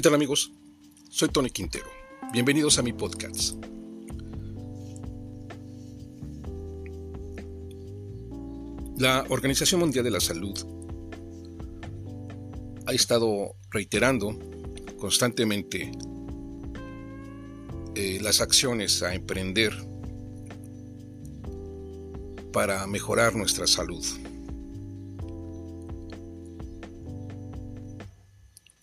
¿Qué tal amigos? Soy Tony Quintero. Bienvenidos a mi podcast. La Organización Mundial de la Salud ha estado reiterando constantemente eh, las acciones a emprender para mejorar nuestra salud.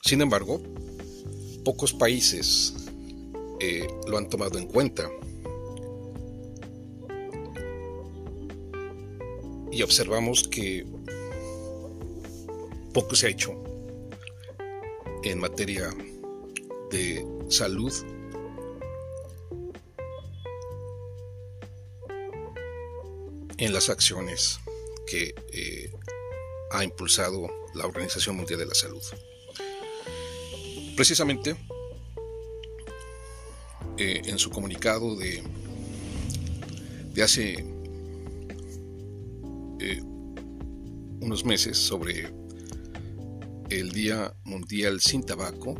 Sin embargo, pocos países eh, lo han tomado en cuenta. Y observamos que poco se ha hecho en materia de salud en las acciones que eh, ha impulsado la Organización Mundial de la Salud. Precisamente, eh, en su comunicado de, de hace eh, unos meses sobre el Día Mundial sin Tabaco,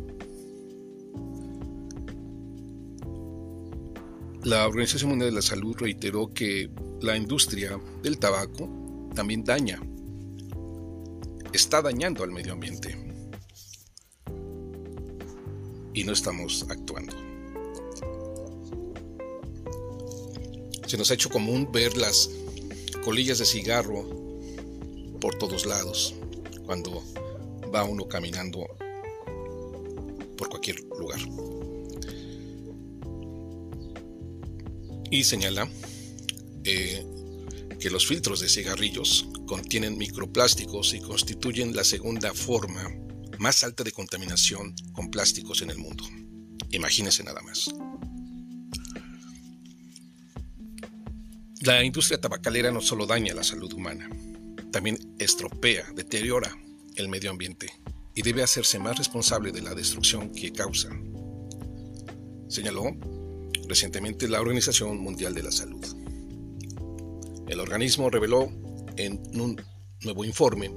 la Organización Mundial de la Salud reiteró que la industria del tabaco también daña, está dañando al medio ambiente y no estamos actuando. Se nos ha hecho común ver las colillas de cigarro por todos lados cuando va uno caminando por cualquier lugar. Y señala eh, que los filtros de cigarrillos contienen microplásticos y constituyen la segunda forma más alta de contaminación con plásticos en el mundo. Imagínense nada más. La industria tabacalera no solo daña la salud humana, también estropea, deteriora el medio ambiente y debe hacerse más responsable de la destrucción que causa, señaló recientemente la Organización Mundial de la Salud. El organismo reveló en un nuevo informe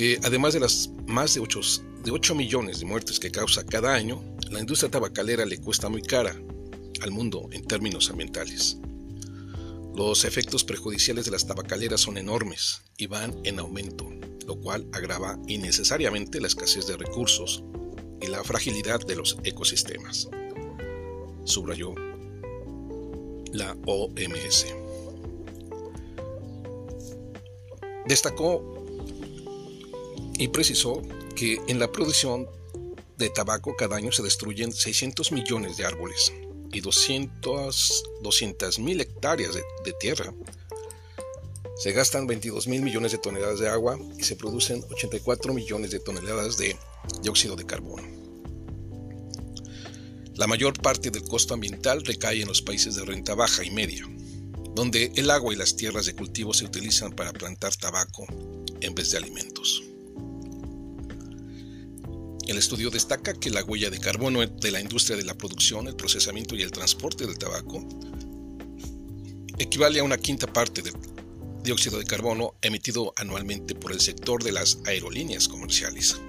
que además de las más de 8, de 8 millones de muertes que causa cada año, la industria tabacalera le cuesta muy cara al mundo en términos ambientales. Los efectos perjudiciales de las tabacaleras son enormes y van en aumento, lo cual agrava innecesariamente la escasez de recursos y la fragilidad de los ecosistemas, subrayó la OMS. Destacó y precisó que en la producción de tabaco cada año se destruyen 600 millones de árboles y 200 mil hectáreas de, de, tierra. Se gastan 22 mil millones de toneladas de agua y se producen 84 millones de toneladas de dióxido de carbono. La mayor parte del costo ambiental recae en los países de renta baja y media, donde el agua y las tierras de cultivo se utilizan para plantar tabaco en vez de alimentos. El estudio destaca que la huella de carbono de la industria de la producción, el procesamiento y el transporte del tabaco equivale a una quinta parte del dióxido de carbono emitido anualmente por el sector de las aerolíneas comerciales,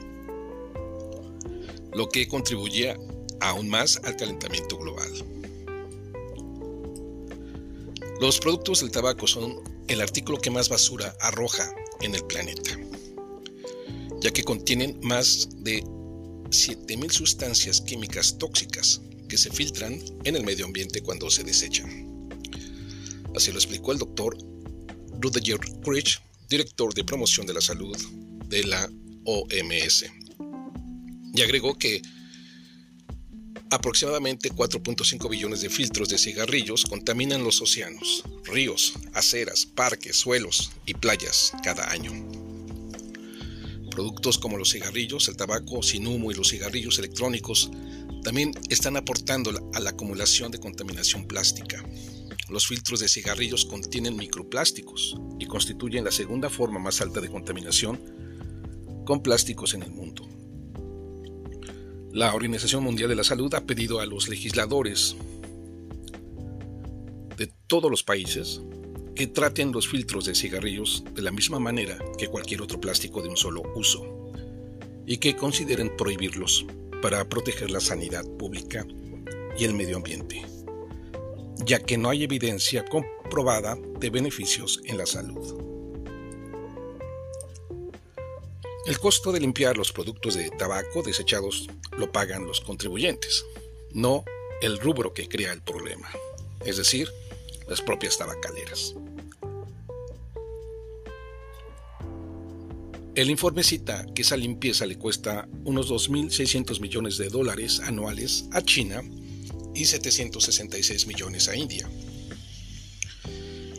lo que contribuye aún más al calentamiento global. Los productos del tabaco son el artículo que más basura arroja en el planeta, ya que contienen más de 7.000 sustancias químicas tóxicas que se filtran en el medio ambiente cuando se desechan. Así lo explicó el doctor Rudiger Krich, director de promoción de la salud de la OMS. Y agregó que aproximadamente 4.5 billones de filtros de cigarrillos contaminan los océanos, ríos, aceras, parques, suelos y playas cada año. Productos como los cigarrillos, el tabaco sin humo y los cigarrillos electrónicos también están aportando a la acumulación de contaminación plástica. Los filtros de cigarrillos contienen microplásticos y constituyen la segunda forma más alta de contaminación con plásticos en el mundo. La Organización Mundial de la Salud ha pedido a los legisladores de todos los países que traten los filtros de cigarrillos de la misma manera que cualquier otro plástico de un solo uso y que consideren prohibirlos para proteger la sanidad pública y el medio ambiente, ya que no hay evidencia comprobada de beneficios en la salud. El costo de limpiar los productos de tabaco desechados lo pagan los contribuyentes, no el rubro que crea el problema, es decir, las propias tabacaleras. El informe cita que esa limpieza le cuesta unos 2.600 millones de dólares anuales a China y 766 millones a India.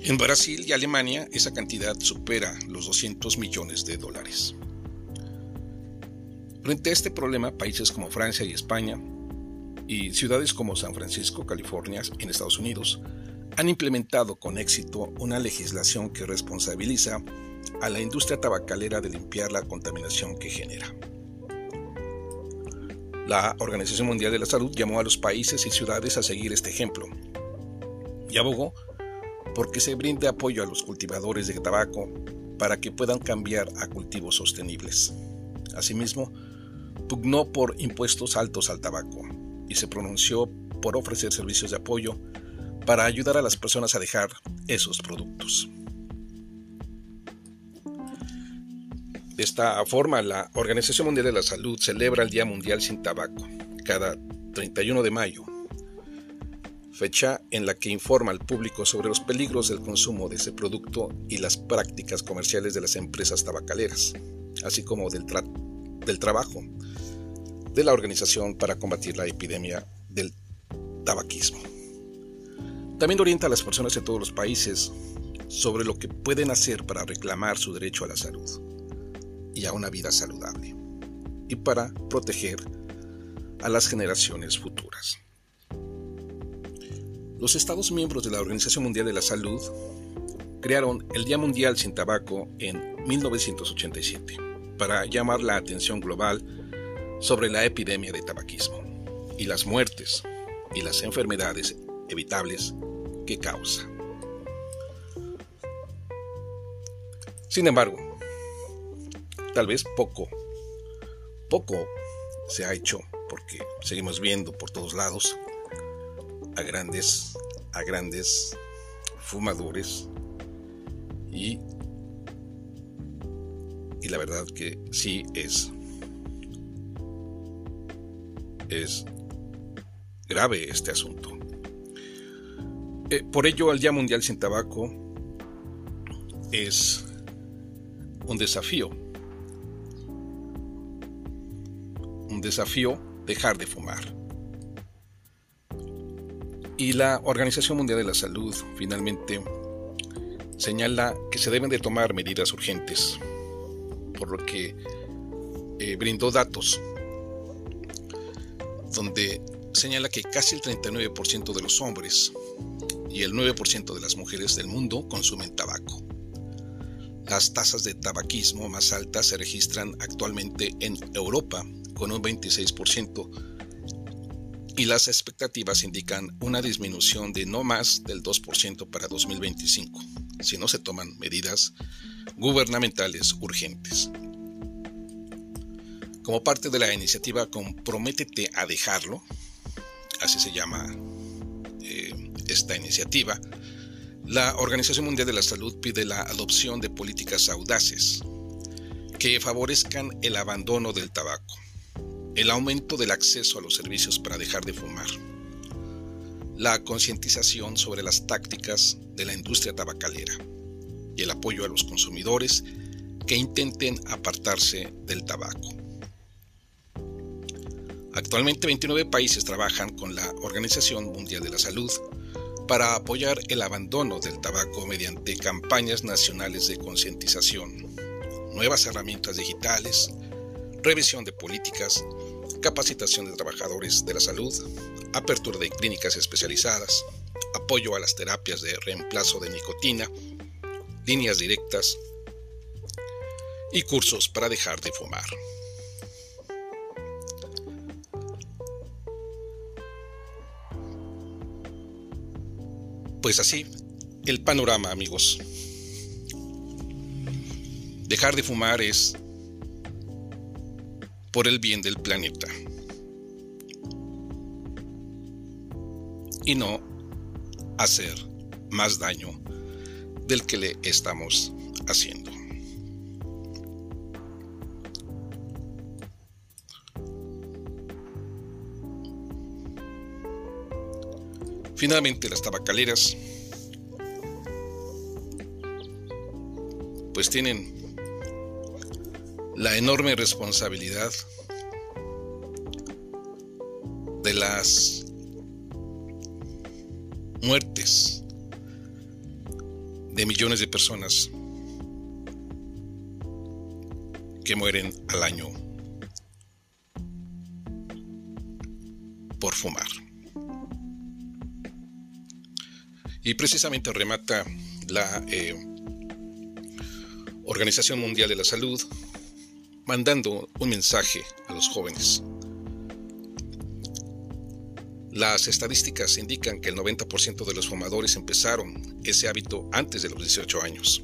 En Brasil y Alemania esa cantidad supera los 200 millones de dólares. Frente a este problema, países como Francia y España y ciudades como San Francisco, California, en Estados Unidos, han implementado con éxito una legislación que responsabiliza a la industria tabacalera de limpiar la contaminación que genera. La Organización Mundial de la Salud llamó a los países y ciudades a seguir este ejemplo y abogó porque se brinde apoyo a los cultivadores de tabaco para que puedan cambiar a cultivos sostenibles. Asimismo, pugnó por impuestos altos al tabaco y se pronunció por ofrecer servicios de apoyo para ayudar a las personas a dejar esos productos. De esta forma, la Organización Mundial de la Salud celebra el Día Mundial sin Tabaco cada 31 de mayo, fecha en la que informa al público sobre los peligros del consumo de ese producto y las prácticas comerciales de las empresas tabacaleras, así como del, del trabajo de la organización para combatir la epidemia del tabaquismo. También orienta a las personas de todos los países sobre lo que pueden hacer para reclamar su derecho a la salud y a una vida saludable, y para proteger a las generaciones futuras. Los Estados miembros de la Organización Mundial de la Salud crearon el Día Mundial sin Tabaco en 1987 para llamar la atención global sobre la epidemia de tabaquismo y las muertes y las enfermedades evitables que causa. Sin embargo, Tal vez poco, poco se ha hecho porque seguimos viendo por todos lados a grandes, a grandes fumadores y, y la verdad que sí es, es grave este asunto. Eh, por ello, el Día Mundial sin Tabaco es un desafío desafío dejar de fumar. Y la Organización Mundial de la Salud finalmente señala que se deben de tomar medidas urgentes, por lo que eh, brindó datos donde señala que casi el 39% de los hombres y el 9% de las mujeres del mundo consumen tabaco. Las tasas de tabaquismo más altas se registran actualmente en Europa con un 26% y las expectativas indican una disminución de no más del 2% para 2025, si no se toman medidas gubernamentales urgentes. Como parte de la iniciativa Comprométete a dejarlo, así se llama esta iniciativa, la Organización Mundial de la Salud pide la adopción de políticas audaces que favorezcan el abandono del tabaco el aumento del acceso a los servicios para dejar de fumar, la concientización sobre las tácticas de la industria tabacalera y el apoyo a los consumidores que intenten apartarse del tabaco. Actualmente 29 países trabajan con la Organización Mundial de la Salud para apoyar el abandono del tabaco mediante campañas nacionales de concientización, nuevas herramientas digitales, revisión de políticas, capacitación de trabajadores de la salud, apertura de clínicas especializadas, apoyo a las terapias de reemplazo de nicotina, líneas directas y cursos para dejar de fumar. Pues así, el panorama amigos. Dejar de fumar es por el bien del planeta y no hacer más daño del que le estamos haciendo. Finalmente las tabacaleras pues tienen la enorme responsabilidad de las muertes de millones de personas que mueren al año por fumar. Y precisamente remata la eh, Organización Mundial de la Salud mandando un mensaje a los jóvenes. Las estadísticas indican que el 90% de los fumadores empezaron ese hábito antes de los 18 años.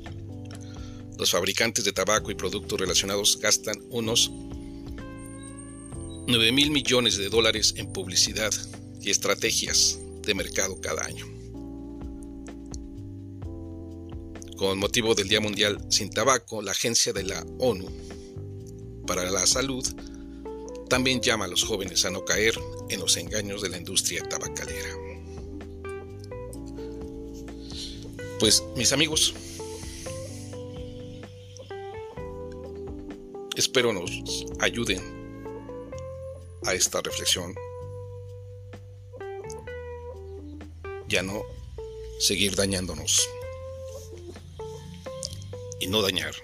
Los fabricantes de tabaco y productos relacionados gastan unos 9 mil millones de dólares en publicidad y estrategias de mercado cada año. Con motivo del Día Mundial sin Tabaco, la agencia de la ONU para la Salud también llama a los jóvenes a no caer en los engaños de la industria tabacalera. Pues mis amigos, espero nos ayuden a esta reflexión. Ya no seguir dañándonos no dañar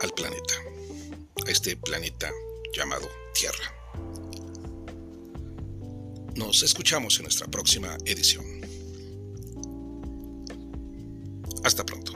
al planeta, a este planeta llamado Tierra. Nos escuchamos en nuestra próxima edición. Hasta pronto.